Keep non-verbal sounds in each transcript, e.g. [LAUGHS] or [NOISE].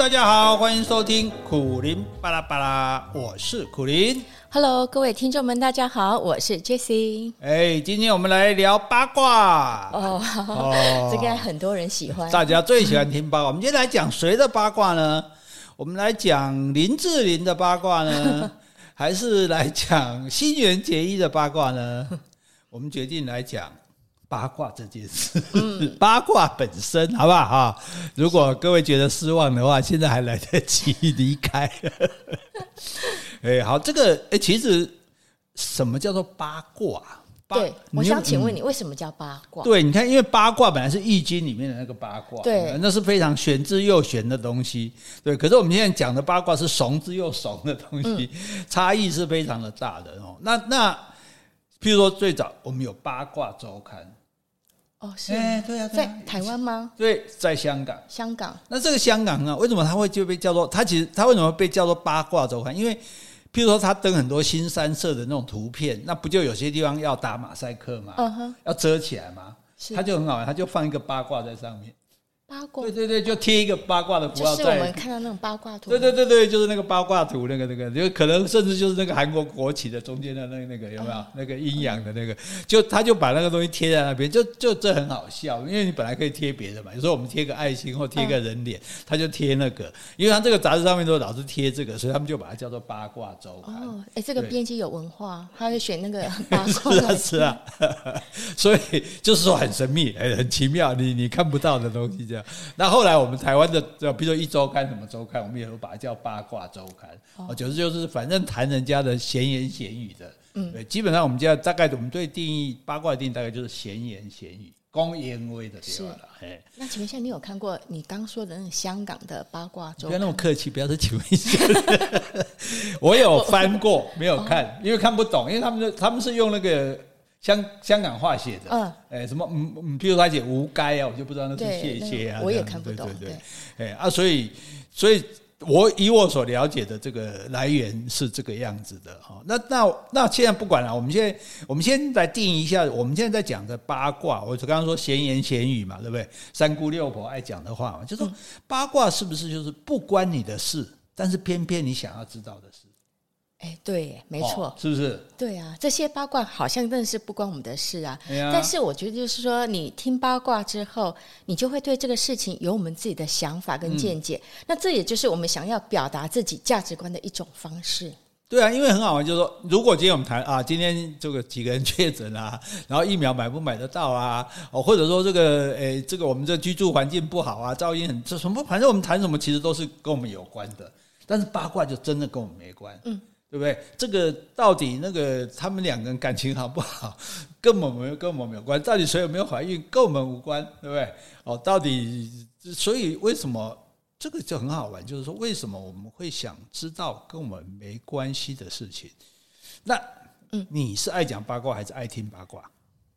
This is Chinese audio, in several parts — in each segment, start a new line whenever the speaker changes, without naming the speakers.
大家好，欢迎收听苦林巴拉巴拉，我是苦林。
Hello，各位听众们，大家好，我是 Jessie。
哎，今天我们来聊八卦
哦，哦，这个很多人喜欢，
大家最喜欢听八卦。我们今天来讲谁的八卦呢？我们来讲林志玲的八卦呢，[LAUGHS] 还是来讲新垣结衣的八卦呢？我们决定来讲。八卦这件事，嗯、[LAUGHS] 八卦本身，好不好？哈，如果各位觉得失望的话，现在还来得及离开。[LAUGHS] 哎，好，这个哎，其实什么叫做八卦？
对，我想请问你，为什么叫八卦？
对，你看，因为八卦本来是易经里面的那个八卦，
对，
那是非常玄之又玄的东西。对，可是我们现在讲的八卦是怂之又怂的东西，嗯、差异是非常的大的哦。那那，譬如说，最早我们有八卦周刊。
哦，是，哎，对啊，在台湾吗？
对，在香港。
香港。
那这个香港啊，为什么它会就被叫做？它其实它为什么被叫做八卦周刊？因为，譬如说，它登很多新三色的那种图片，那不就有些地方要打马赛克吗？嗯哼，要遮起来吗？是，它就很好玩，它就放一个八卦在上面。
八卦，
对对对，就贴一个八卦的符号在。
就是我们看到那种八卦图。
对对对对，就是那个八卦图，那个那个，就可能甚至就是那个韩国国旗的中间的那个那个有没有？嗯、那个阴阳的那个，就他就把那个东西贴在那边，就就这很好笑，因为你本来可以贴别的嘛，有时候我们贴个爱心或贴个人脸，他、嗯、就贴那个，因为他这个杂志上面都老是贴这个，所以他们就把它叫做八卦周刊。
哦，哎，这个编辑有文化，他会选那个 [LAUGHS] 八卦。
是啊是啊，[LAUGHS] 所以就是说很神秘，哎，很奇妙，你你看不到的东西这样。那后来。我们台湾的，比如说一周刊什么周刊，我们也会把它叫八卦周刊。哦，就是就是，反正谈人家的闲言闲语的。嗯，对，基本上我们家大概我们对定义八卦的定义大概就是闲言闲语、公言微的对吧？
是。那请问一下，你有看过你刚说的那个香港的八卦周刊？
不要那么客气，不要说请问一下。[LAUGHS] 我有翻过，没有看，因为看不懂，因为他们是他们是用那个。香香港话写的，嗯，哎，什么，嗯嗯，譬如他写无该啊，我就不知道那是谢谢啊，
我也看不懂，
对对对，哎啊，所以，所以我以我所了解的这个来源是这个样子的哈。那那那现在不管了，我们现在我们先来定一下，我们现在在讲的八卦，我刚刚说闲言闲语嘛，对不对？三姑六婆爱讲的话嘛，就是说八卦是不是就是不关你的事，但是偏偏你想要知道的事？
哎，对，没错，
哦，是不是？
对啊，这些八卦好像真的是不关我们的事啊。但是我觉得，就是说，你听八卦之后，你就会对这个事情有我们自己的想法跟见解。嗯、那这也就是我们想要表达自己价值观的一种方式。
对啊，因为很好玩，就是说，如果今天我们谈啊，今天这个几个人确诊啊，然后疫苗买不买得到啊？哦，或者说这个，诶，这个我们这居住环境不好啊，噪音很这什么，反正我们谈什么，其实都是跟我们有关的。但是八卦就真的跟我们没关。嗯。对不对？这个到底那个他们两个人感情好不好，跟我们跟我们没有关。到底谁有没有怀孕，跟我们无关，对不对？哦，到底所以为什么这个就很好玩？就是说，为什么我们会想知道跟我们没关系的事情？那嗯，你是爱讲八卦还是爱听八卦？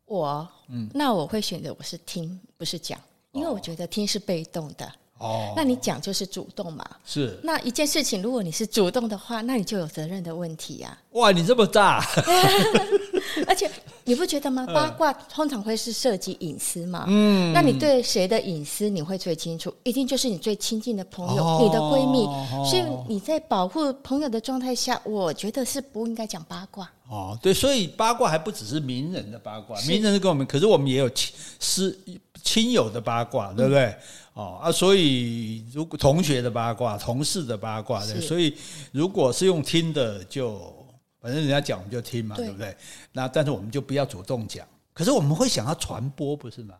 我嗯，那我会选择我是听，不是讲，因为我觉得听是被动的。哦，那你讲就是主动嘛？
是。那
一件事情，如果你是主动的话，那你就有责任的问题呀、
啊。哇，你这么炸！[LAUGHS]
而且你不觉得吗？[LAUGHS] 八卦通常会是涉及隐私嘛？嗯。那你对谁的隐私你会最清楚？一定就是你最亲近的朋友、哦、你的闺蜜。所以你在保护朋友的状态下，我觉得是不应该讲八卦。
哦，对，所以八卦还不只是名人的八卦，名人是跟我们，可是我们也有亲私亲友的八卦，对不对？嗯哦啊，所以如果同学的八卦、同事的八卦，对，所以如果是用听的就，就反正人家讲我们就听嘛，对，对不对？那但是我们就不要主动讲，可是我们会想要传播，不是吗？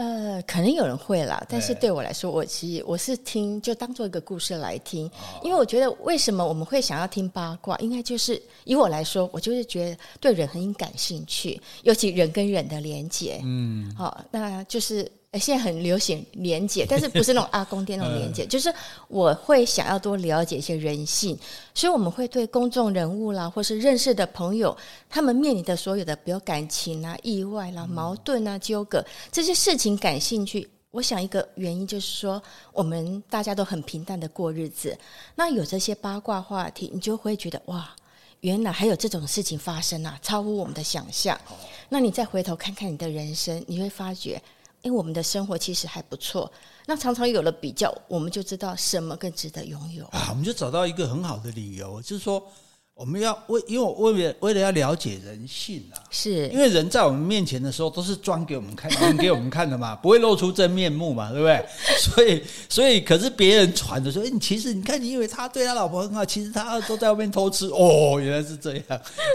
呃，可能有人会啦，但是对我来说，我其实我是听，就当做一个故事来听，因为我觉得为什么我们会想要听八卦，应该就是以我来说，我就是觉得对人很感兴趣，尤其人跟人的连接，嗯，好，那就是。哎，现在很流行连结，但是不是那种阿公店那种连 [LAUGHS] 结，就是我会想要多了解一些人性，所以我们会对公众人物啦，或是认识的朋友，他们面临的所有的，比如感情啊、意外啦、矛盾啊、纠葛这些事情感兴趣。我想一个原因就是说，我们大家都很平淡的过日子，那有这些八卦话题，你就会觉得哇，原来还有这种事情发生啊，超乎我们的想象。那你再回头看看你的人生，你会发觉。因为，我们的生活其实还不错。那常常有了比较，我们就知道什么更值得拥有
啊。我们就找到一个很好的理由，就是说。我们要为，因为我为了为了要了解人性啊，
是。
因为人在我们面前的时候都是装给我们看，[LAUGHS] 演给我们看的嘛，不会露出真面目嘛，对不对？[LAUGHS] 所以，所以，可是别人传的说，哎，你其实你看，你以为他对他老婆很好，其实他都在外面偷吃。哦，原来是这样。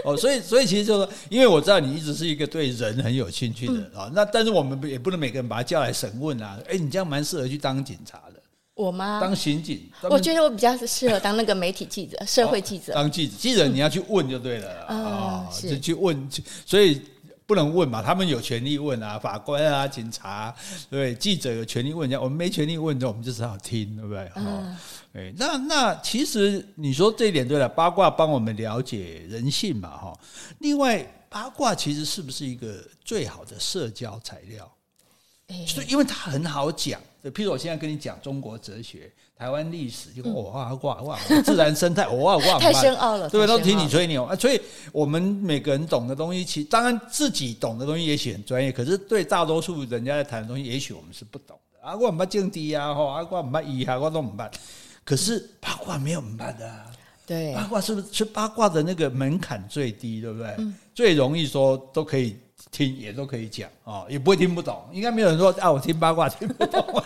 哦，所以，所以其实就是说，因为我知道你一直是一个对人很有兴趣的人啊，那但是我们也不能每个人把他叫来审问啊，哎，你这样蛮适合去当警察的。
我吗？
当刑警，
我觉得我比较适合当那个媒体记者、社会记者。
当记者，记者你要去问就对了啊，就去问，所以不能问嘛，他们有权利问啊，法官啊，警察，对，记者有权利问，我们没权利问的，我们就只好听，对不对？嗯，哎，那那其实你说这一点对了，八卦帮我们了解人性嘛，哈。另外，八卦其实是不是一个最好的社交材料？所以，因为它很好讲。譬如我现在跟你讲中国哲学、台湾历史，就哇哇哇，自然生态哇哇，
太深奥了，
对，都听你吹牛啊。所以我们每个人懂的东西，其实当然自己懂的东西也许很专业，可是对大多数人家在谈的东西，也许我们是不懂的啊。我唔捌政治啊，吼啊，我唔捌医啊，我都唔捌。可是八卦没有唔捌的，
对，
八卦是不是？是八卦的那个门槛最低，对不对？最容易说都可以。听也都可以讲啊，也不会听不懂。应该没有人说啊，我听八卦听不懂。[LAUGHS]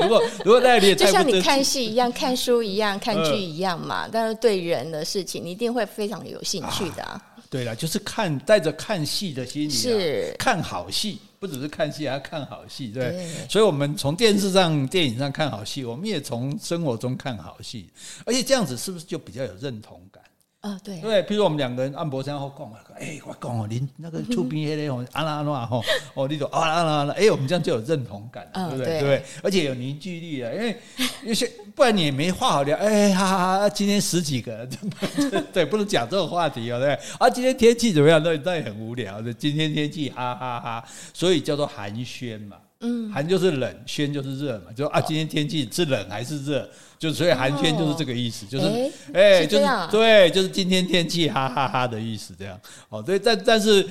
如果如果在你
就像你看戏一样，看书一样，看剧一样嘛。但是对人的事情，你一定会非常有兴趣的。啊，对
了，就是看带着看戏的心理，是看好戏，不只是看戏，还要看好戏，对。对，所以，我们从电视上、电影上看好戏，我们也从生活中看好戏，而且这样子是不是就比较有认同感？
啊、哦，对，
对，比如我们两个人按摩山后讲啊，哎，我讲哦，您那个出兵那个哦，啊啦啊啦吼，哦，你说啊啦啊啊哎，我们这样就有认同感，对不对？对对？而且有凝聚力啊，因为有些不然你也没话好聊，哎哈哈哈，今天十几个人，[LAUGHS] 对，不能讲这种话题哦，对。啊，今天天气怎么样？那那也很无聊的。今天天气哈哈哈，所以叫做寒暄嘛，嗯，寒就是冷，暄就是热嘛，就啊，今天天气是冷还是热？就所以寒暄就是这个意思，就是哎，就是对，就是今天天气哈哈哈的意思，这样哦。对，但但是，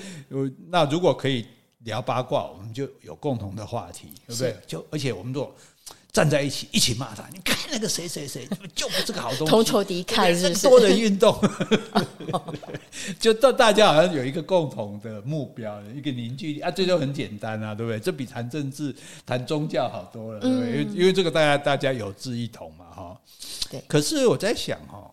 那如果可以聊八卦，我们就有共同的话题，对不对？就而且我们都。站在一起，一起骂他。你看那个谁谁谁，就不是个好东西。
同仇敌忾，
是多的运动，[LAUGHS] 就到大家好像有一个共同的目标，一个凝聚力啊，这就很简单啊，对不对？这比谈政治、谈宗教好多了，对不对？因为因为这个大家大家有志一同嘛，哈。对。可是我在想，哈，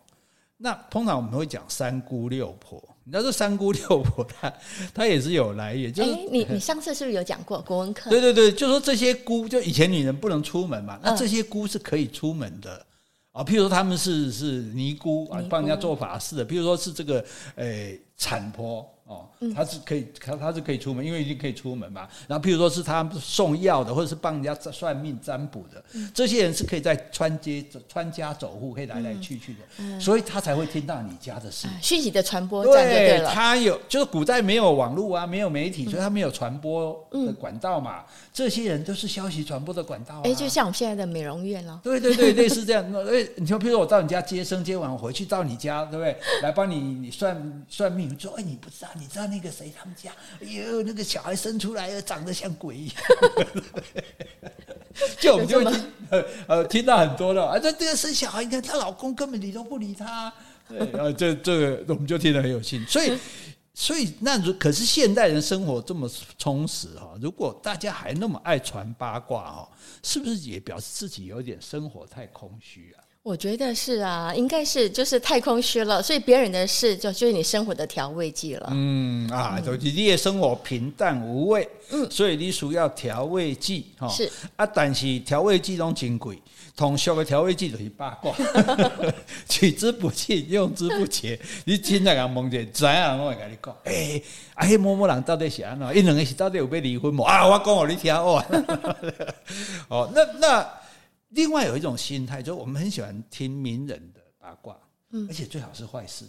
那通常我们会讲三姑六婆。你知道这三姑六婆，她她也是有来源。就是
你你上次是不是有讲过 [LAUGHS] 国文课？
对对对，就说这些姑，就以前女人不能出门嘛，那这些姑是可以出门的啊。譬如说他们是是尼姑啊，帮人家做法事的。譬如说是这个诶产婆。哦，他是可以，他他是可以出门，因为已经可以出门嘛。然后，譬如说是他送药的，或者是帮人家算命占卜的，这些人是可以在穿街穿家走户，可以来来去去的，所以他才会听到你家的事。
讯息的传播，
对，他有，就是古代没有网络啊，没有媒体，所以他没有传播的管道嘛。这些人都是消息传播的管道。
哎，就像我们现在的美容院了。
对对对，类似这样。[LAUGHS] 哎，你说，譬如说我到你家接生接完，我回去到你家，对不对？来帮你你算算命，说哎，你不知道。你知道那个谁他们家？哎呦，那个小孩生出来了，长得像鬼一样。[LAUGHS] 就我们就听呃呃听到很多了啊，这这个生小孩，你看她老公根本理都不理她。对，然 [LAUGHS] 后这这个我们就听得很有兴趣。所以所以那如可是现代人生活这么充实哈，如果大家还那么爱传八卦哈，是不是也表示自己有点生活太空虚啊？
我觉得是啊，应该是就是太空虚了，所以别人的事就就是你生活的调味剂了。嗯
啊，就是你的生活平淡无味，嗯，所以你需要调味剂哈。是啊，但是调味剂都真贵，同俗的调味剂就是八卦，[LAUGHS] 取之不尽，用之不竭。你现在讲梦见，怎样我会跟你讲？哎、欸，啊，迄某某人到底是安怎？因两个是到底有要离婚无？啊，我讲给你听哦。哦，那 [LAUGHS] 那。另外有一种心态，就是我们很喜欢听名人的八卦，嗯，而且最好是坏事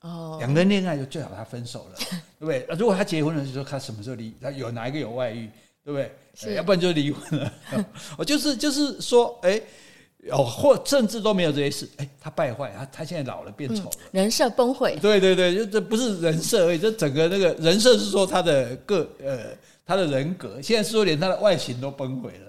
哦。两个人恋爱就最好他分手了，[LAUGHS] 对不对？如果他结婚了，就说他什么时候离，他有哪一个有外遇，对不对？是，要不然就离婚了。我 [LAUGHS] 就是就是说，哎，哦，或甚至都没有这些事，哎，他败坏，他他现在老了变丑了，
人设崩毁。
对对对，就这不是人设而已，这整个那个人设是说他的个呃。他的人格，现在是说连他的外形都崩毁了。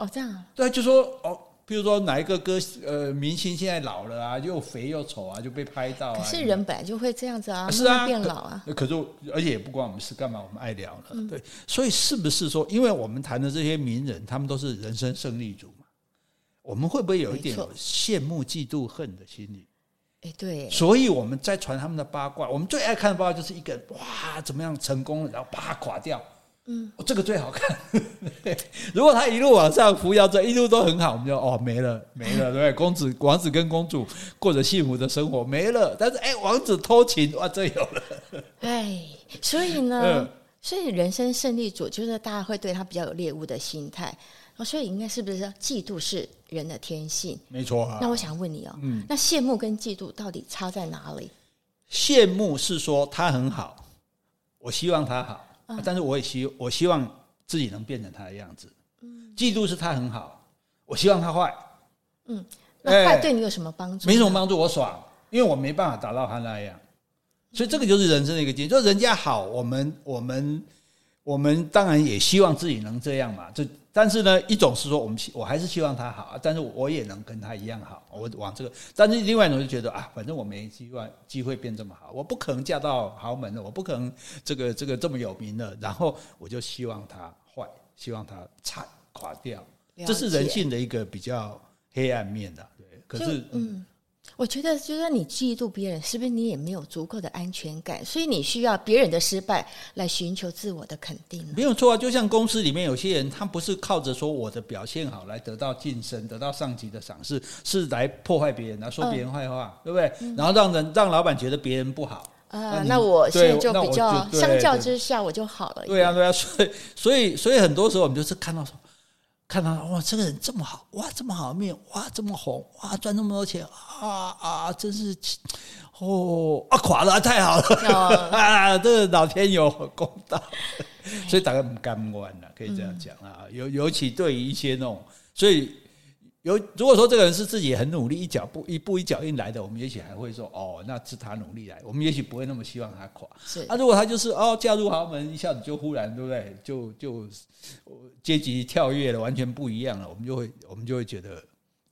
哦，这样啊？
对，就说哦，比如说哪一个歌呃明星现在老了啊，又肥又丑啊，就被拍到啊。
可是人本来就会这样子啊，
是啊，
变老啊。
可，可是而且也不关我们事，干嘛我们爱聊呢？对，所以是不是说，因为我们谈的这些名人，他们都是人生胜利组嘛，我们会不会有一点羡慕、嫉妒、恨的心理？
哎，对，
所以我们在传他们的八卦，我们最爱看的八卦就是一个哇，怎么样成功了，然后啪垮掉，嗯，这个最好看。[LAUGHS] 如果他一路往上扶摇着，一路都很好，我们就哦没了没了，对不对？[LAUGHS] 公子王子跟公主过着幸福的生活没了，但是哎，王子偷情哇，这有了。
哎，所以呢，嗯、所以人生胜利组就是大家会对他比较有猎物的心态。所以应该是不是说嫉妒是人的天性？
没错啊。
那我想问你哦，嗯，那羡慕跟嫉妒到底差在哪里？
羡慕是说他很好，我希望他好，嗯，但是我也希我希望自己能变成他的样子。嗯，嫉妒是他很好，我希望他坏。
嗯，那坏对你有什么帮助？
没什么帮助，我爽，因为我没办法达到他那样。所以这个就是人生的一个经验，就是人家好，我们我们我们当然也希望自己能这样嘛，这。但是呢，一种是说我们希我还是希望他好，但是我也能跟他一样好，我往这个。但是另外一种就觉得啊，反正我没机会机会变这么好，我不可能嫁到豪门的，我不可能这个这个这么有名的，然后我就希望他坏，希望他惨垮掉，这是人性的一个比较黑暗面的，对。可是嗯。
我觉得，就是说你嫉妒别人，是不是你也没有足够的安全感？所以你需要别人的失败来寻求自我的肯定。
没有错啊，就像公司里面有些人，他不是靠着说我的表现好来得到晋升、得到上级的赏识，是来破坏别人，来说别人坏话，嗯、对不对？然后让人让老板觉得别人不好
啊。那，那我现在就比较相较之下我就好了。
对啊，对啊，所以所以所以很多时候我们就是看到说。看到哇，这个人这么好哇，这么好的面哇，这么红哇，赚这么多钱啊啊，真是哦啊，垮了太好了、哦、[LAUGHS] 啊，这个老天有公道，所以大家不甘愿了，可以这样讲啊。尤、嗯、尤其对于一些那种，所以。有，如果说这个人是自己很努力，一脚步一步一脚印来的，我们也许还会说哦，那是他努力来，我们也许不会那么希望他垮。是，那、啊、如果他就是哦，嫁入豪门，一下子就忽然对不对？就就阶级跳跃了，完全不一样了，我们就会我们就会觉得。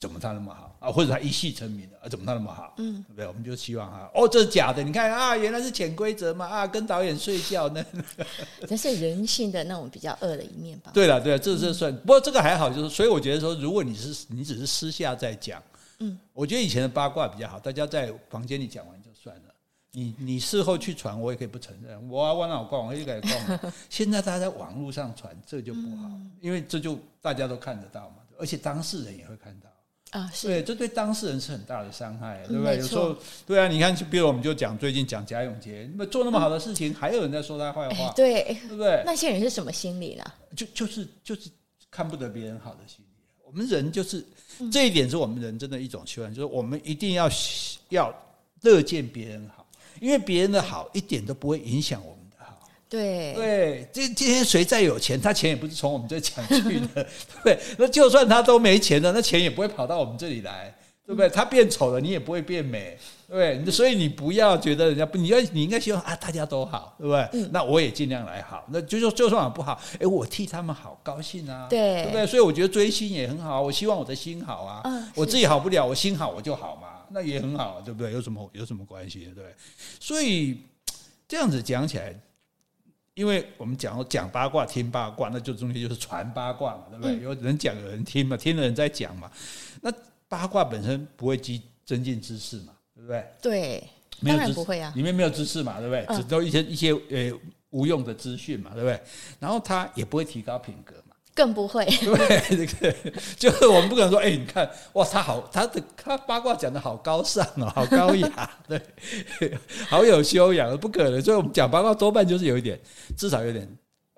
怎么他那么好啊？或者他一夕成名的啊？怎么他那么好？嗯，对不对？我们就希望他哦，这是假的。你看啊，原来是潜规则嘛啊，跟导演睡觉呢。[LAUGHS]
这是人性的那种比较恶的一面吧？
对了，对了，这这算、嗯、不过这个还好，就是所以我觉得说，如果你是你只是私下在讲，嗯，我觉得以前的八卦比较好，大家在房间里讲完就算了。你你事后去传，我也可以不承认。我啊，我哪有逛，我也可以逛。[LAUGHS] 现在大家在网络上传，这就不好，嗯、因为这就大家都看得到嘛，而且当事人也会看到。
啊，是
对，这对当事人是很大的伤害，对不对？有时候，对啊，你看，比如我们就讲最近讲贾永杰，那么做那么好的事情，还有人在说他坏话，
对，
对不对？[LAUGHS]
那些人是什么心理呢？
就就是就是看不得别人好的心理。我们人就是这一点，是我们人真的一种修养，就是我们一定要要乐见别人好，因为别人的好一点都不会影响我们。
对
对，今今天谁再有钱，他钱也不是从我们这抢去的，[LAUGHS] 对，那就算他都没钱了，那钱也不会跑到我们这里来，对不对？他变丑了，你也不会变美，对，所以你不要觉得人家不，你要你应该希望啊，大家都好，对不对？嗯、那我也尽量来好，那就就就算我不好，哎，我替他们好高兴啊，
对，
对不对？所以我觉得追星也很好，我希望我的心好啊，嗯、我自己好不了，我心好我就好嘛，那也很好，对不对？有什么有什么关系，对不对？所以这样子讲起来。因为我们讲讲八卦、听八卦，那就中间就是传八卦嘛，对不对？嗯、有人讲，有人听嘛，听的人在讲嘛。那八卦本身不会积增进知识嘛，对不对？
对，
没有知识，
当然不会啊，
里面没有知识嘛，对不对？只都一些一些呃无用的资讯嘛，对不对？然后它也不会提高品格。
更不会，[LAUGHS]
对，这个 [LAUGHS] 就是我们不可能说，哎，你看，哇，他好，他的他八卦讲的好高尚哦，好高雅，对，好有修养，不可能。所以我们讲八卦多半就是有一点，至少有点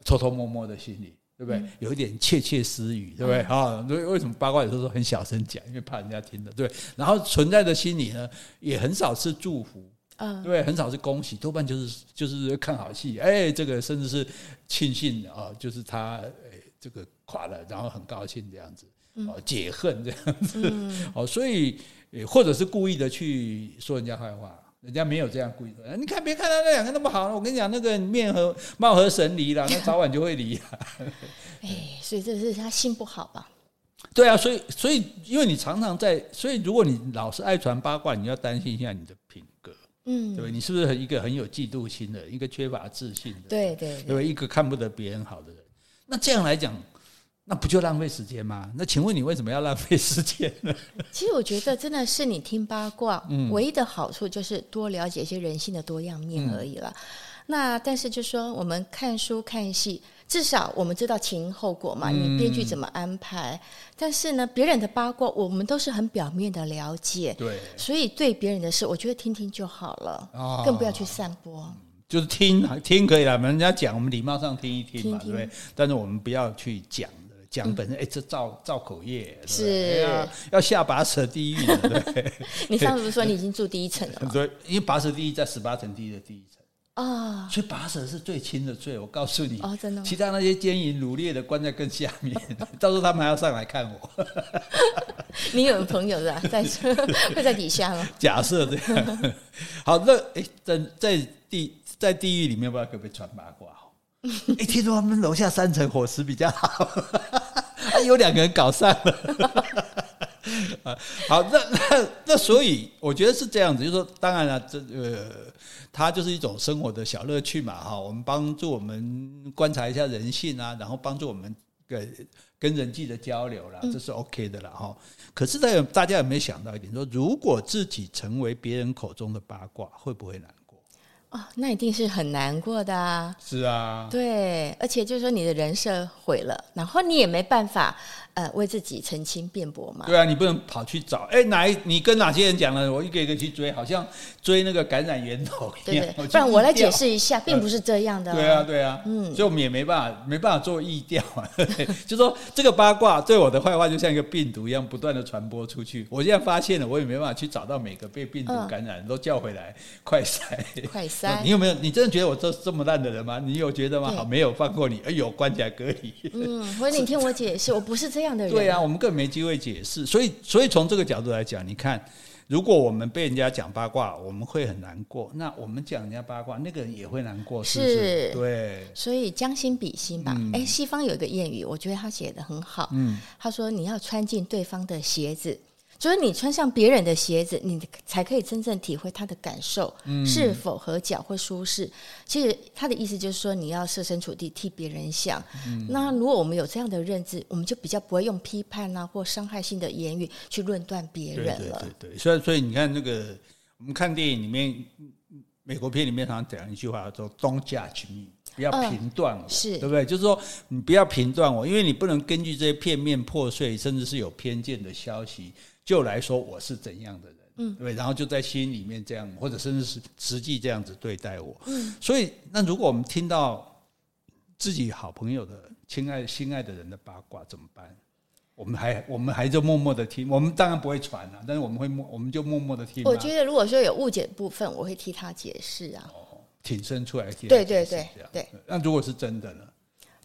偷偷摸摸的心理，对不对？嗯、有一点窃窃私语，对不对？啊、嗯，所以为什么八卦有时候很小声讲，因为怕人家听的，对。然后存在的心理呢，也很少是祝福，嗯，对，很少是恭喜，多半就是就是看好戏，哎，这个甚至是庆幸啊，就是他。这个垮了，然后很高兴这样子，哦，解恨这样子，[LAUGHS] 哦，所以或者是故意的去说人家坏话，人家没有这样故意说。你看，别看他那两个那么好，我跟你讲，那个面和貌合神离了，[LAUGHS] 那早晚就会离。[LAUGHS]
哎，所以这是他心不好吧？
对啊，所以所以因为你常常在，所以如果你老是爱传八卦，你要担心一下你的品格，嗯，对，你是不是一个很有嫉妒心的，一个缺乏自信的，
对对，对，
对，一个看不得别人好的人？那这样来讲。那不就浪费时间吗？那请问你为什么要浪费时间呢？[LAUGHS]
其实我觉得真的是你听八卦，嗯，唯一的好处就是多了解一些人性的多样面而已了。嗯、那但是就说我们看书看戏，至少我们知道前因后果嘛，你编剧怎么安排。嗯、但是呢，别人的八卦我们都是很表面的了解，对，所以对别人的事，我觉得听听就好了，哦、更不要去散播。
就是听听可以了，人家讲我们礼貌上听一听嘛，听听对不对？但是我们不要去讲。讲本身，哎、嗯，这造造口业是要要下拔舌地狱的。对，[LAUGHS]
你上次不是说你已经住第一层了吗？[LAUGHS]
对，因为拔舌地狱在十八层地狱的第一层
啊，
所以拔舌是最轻的罪。我告诉你
哦，真的，
其他那些奸淫掳掠的关在更下面，[LAUGHS] 到时候他们还要上来看我。
你有朋友是吧？在会在底下吗？
假设这样。好，那哎，在在地在地狱里面，不知道可不可以传八卦哦？[LAUGHS] 哎，听说他们楼下三层伙食比较好，[LAUGHS] 有两个人搞散了。啊 [LAUGHS] 好，那那那，所以我觉得是这样子，就是说，当然了，这呃，它就是一种生活的小乐趣嘛，哈。我们帮助我们观察一下人性啊，然后帮助我们跟跟人际的交流啦，这是 OK 的了哈。可是，大家大家有没有想到一点，说如果自己成为别人口中的八卦，会不会呢？
哦，那一定是很难过的啊！
是啊，
对，而且就是说你的人设毁了，然后你也没办法。呃，为自己澄清辩驳嘛？
对啊，你不能跑去找，哎，哪一你跟哪些人讲了？我一个一个去追，好像追那个感染源头一样。对对，不
然我来解释一下，并不是这样的。
对啊，对啊，嗯，所以我们也没办法，没办法做意调啊。[LAUGHS] 就说这个八卦对我的坏话，就像一个病毒一样，不断的传播出去。我现在发现了，我也没办法去找到每个被病毒感染都叫回来快筛。
快筛，[LAUGHS]
你有没有？你真的觉得我这这么烂的人吗？你有觉得吗？好，没有放过你。哎呦，关起来隔离。
嗯，[LAUGHS] 或者你听我解释，我不是这样的人。
对啊，我们更没机会解释，所以，所以从这个角度来讲，你看，如果我们被人家讲八卦，我们会很难过；那我们讲人家八卦，那个人也会难过，是不是？是对。
所以将心比心吧。哎、嗯，西方有一个谚语，我觉得他写的很好。嗯，他说你要穿进对方的鞋子。就是你穿上别人的鞋子，你才可以真正体会他的感受是否合脚或舒适。嗯、其实他的意思就是说，你要设身处地替别人想。嗯、那如果我们有这样的认知，我们就比较不会用批判啊或伤害性的言语去论断别人了。
对对对，所以所以你看那个，我们看电影里面，美国片里面常常讲一句话，叫 “Don't judge me”，不要评断我，嗯、是对不对？就是说你不要评断我，因为你不能根据这些片面破碎甚至是有偏见的消息。就来说我是怎样的人，嗯，对，然后就在心里面这样，或者甚至是实际这样子对待我，嗯，所以那如果我们听到自己好朋友的亲爱心爱的人的八卦怎么办？我们还我们还就默默的听，我们当然不会传了，但是我们会默我们就默默的听。
我觉得如果说有误解的部分，我会替他解释啊，
哦，挺身出来替他解释，
对对对对。
那如果是真的呢？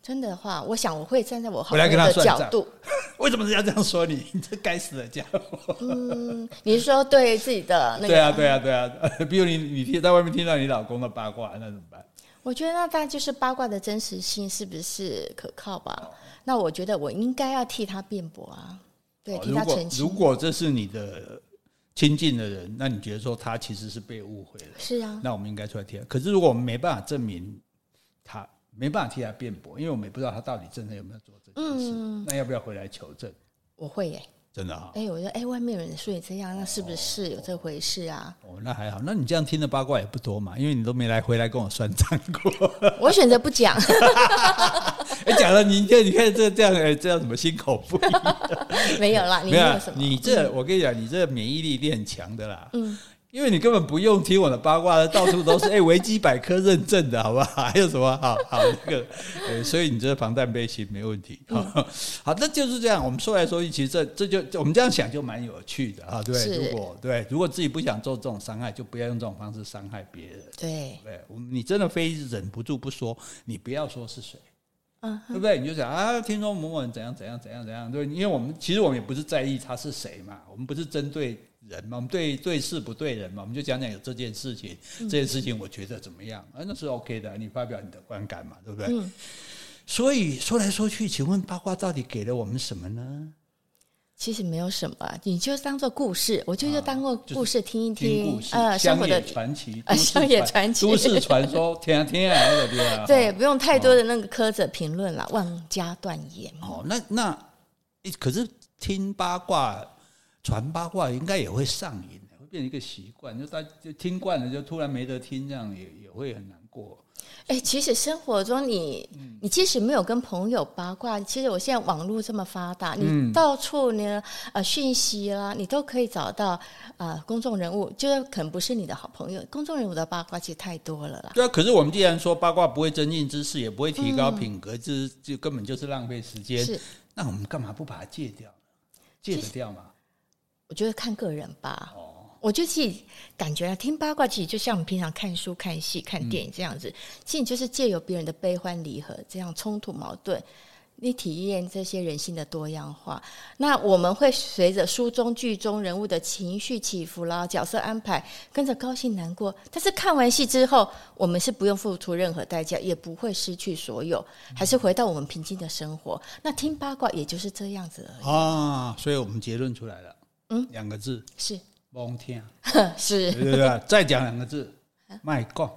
真的话，我想我会站在我好朋友的角度。[LAUGHS]
为什么人家这样说你？[LAUGHS] 你这该死的家伙！
嗯，你是说对自己的那个？
对啊，对啊，对啊。[LAUGHS] 比如你，你听在外面听到你老公的八卦，那怎么办？
我觉得那大概就是八卦的真实性是不是可靠吧？哦、那我觉得我应该要替他辩驳啊，对，替他澄清。
如果这是你的亲近的人，那你觉得说他其实是被误会了？
是啊。
那我们应该出来贴。可是如果我们没办法证明他。没办法替他辩驳，因为我们也不知道他到底真的有没有做这件事。嗯，那要不要回来求证？
我会耶，
真的哈。
哎，我说，哎，外面有人说你这样，那是不是有这回事啊？
哦，那还好。那你这样听的八卦也不多嘛，因为你都没来回来跟我算账过。[LAUGHS]
我选择不讲。[LAUGHS]
哎，讲了，你看，你看这这样，哎，这样怎么心口不一？[LAUGHS]
没有啦，你没有什么？
你这，我跟你讲，你这免疫力一定很强的啦。嗯。因为你根本不用听我的八卦，到处都是 [LAUGHS] 哎，维基百科认证的，好不好？还有什么好好那个？[LAUGHS] 呃，所以你这个防弹背心没问题。好，好，那就是这样。我们说来说去，其实这这就我们这样想就蛮有趣的啊，对。如果对，如果自己不想做这种伤害，就不要用这种方式伤害别人。
对，
对，你真的非忍不住不说，你不要说是谁，嗯，对不对？你就想啊，听说某某人怎样怎样怎样怎样，对，因为我们其实我们也不是在意他是谁嘛，我们不是针对。人嘛，我们对对事不对人嘛，我们就讲讲有这件事情，这件事情我觉得怎么样？啊，那是 OK 的，你发表你的观感嘛，对不对？嗯。所以说来说去，请问八卦到底给了我们什么呢？
其实没有什么，你就当做故事，我就就当做故事听一听，
呃，乡野传奇，
呃，乡野传奇，
都市传说，听啊听啊，
对，不用太多的那个苛责评论了，妄加断言。
哦，那那，可是听八卦、传八卦，应该也会上瘾，会变成一个习惯，就大就听惯了，就突然没得听，这样也也会很难过。
哎，其实生活中你，你即使没有跟朋友八卦，其实我现在网络这么发达，你到处呢，呃，讯息啦，你都可以找到，呃，公众人物，就是可能不是你的好朋友，公众人物的八卦其实太多了啦。
对啊，可是我们既然说八卦不会增进知识，也不会提高品格，就、嗯、就根本就是浪费时间。是，那我们干嘛不把它戒掉？戒得掉吗？
我觉得看个人吧。哦。我就自己感觉啊，听八卦其实就像我们平常看书、看戏、看电影这样子，其实就是借由别人的悲欢离合，这样冲突矛盾，你体验这些人性的多样化。那我们会随着书中剧中人物的情绪起伏啦、角色安排，跟着高兴难过。但是看完戏之后，我们是不用付出任何代价，也不会失去所有，还是回到我们平静的生活。那听八卦也就是这样子而已
啊。所以我们结论出来了，嗯，两个字。
是。
蒙听。[LAUGHS]
是，
对对对，再讲两个字，[LAUGHS] 卖卦，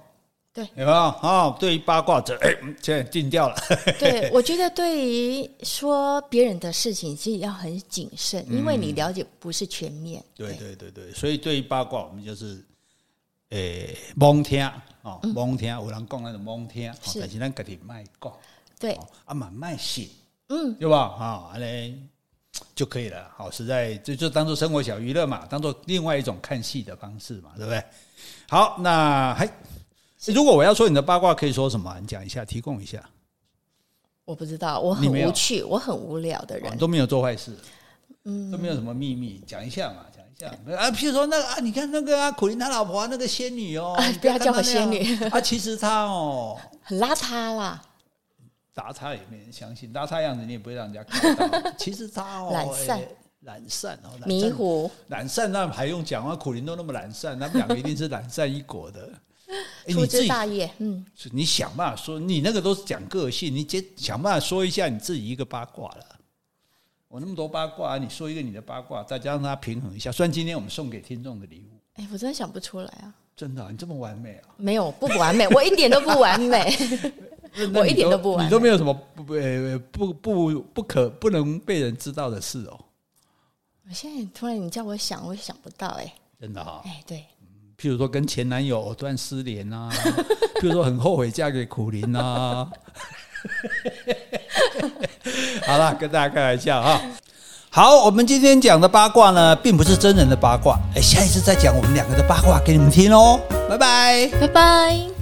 对，
有没有？哦，对于八卦者，哎，现在定掉了。
对，[LAUGHS] 我觉得对于说别人的事情，其实要很谨慎，因为你了解不是全面。
对对。对对，所以对于八卦，我们就是，诶，蒙听哦，蒙听，有人讲那种蒙听，但是咱家己卖卦，
对，
啊嘛卖信，嗯，对吧？哈，嘞。就可以了，好，实在就就当做生活小娱乐嘛，当做另外一种看戏的方式嘛，对不对？好，那还如果我要说你的八卦，可以说什么？你讲一下，提供一下。
我不知道，我很无趣，我很无聊的人，
都没有做坏事，嗯，都没有什么秘密，讲一下嘛，讲一下啊。譬如说那个啊，你看那个啊，苦林他老婆那个仙女哦，
不要叫我仙女
啊，其实她哦 [LAUGHS]
很邋遢啦。
打他也没人相信，打他样子你也不会让人家看到。[LAUGHS] 其实他哦，懒散，懒散哦，
迷糊，
懒散那还用讲吗？苦林都那么懒散，他们两个一定是懒散一国的。[LAUGHS]
粗枝大叶，嗯，
你想办法说，你那个都是讲个性，你先想办法说一下你自己一个八卦了。我那么多八卦，你说一个你的八卦，再加上他平衡一下，算今天我们送给听众的礼物。
哎，我真的想不出来啊！
真的，你这么完美啊？
没有，不完美，我一点都不完美。[LAUGHS] 我一点都不玩，
你都没有什么不呃不不不可不能被人知道的事哦。
我现在突然你叫我想，我也想不到哎。
真的哈？
哎，对。
譬如说跟前男友藕断丝连啊，[LAUGHS] 譬如说很后悔嫁给苦林啊。[LAUGHS] 好了，跟大家开玩笑哈。好，我们今天讲的八卦呢，并不是真人的八卦。哎，下一次再讲我们两个的八卦给你们听哦。拜拜，
拜拜。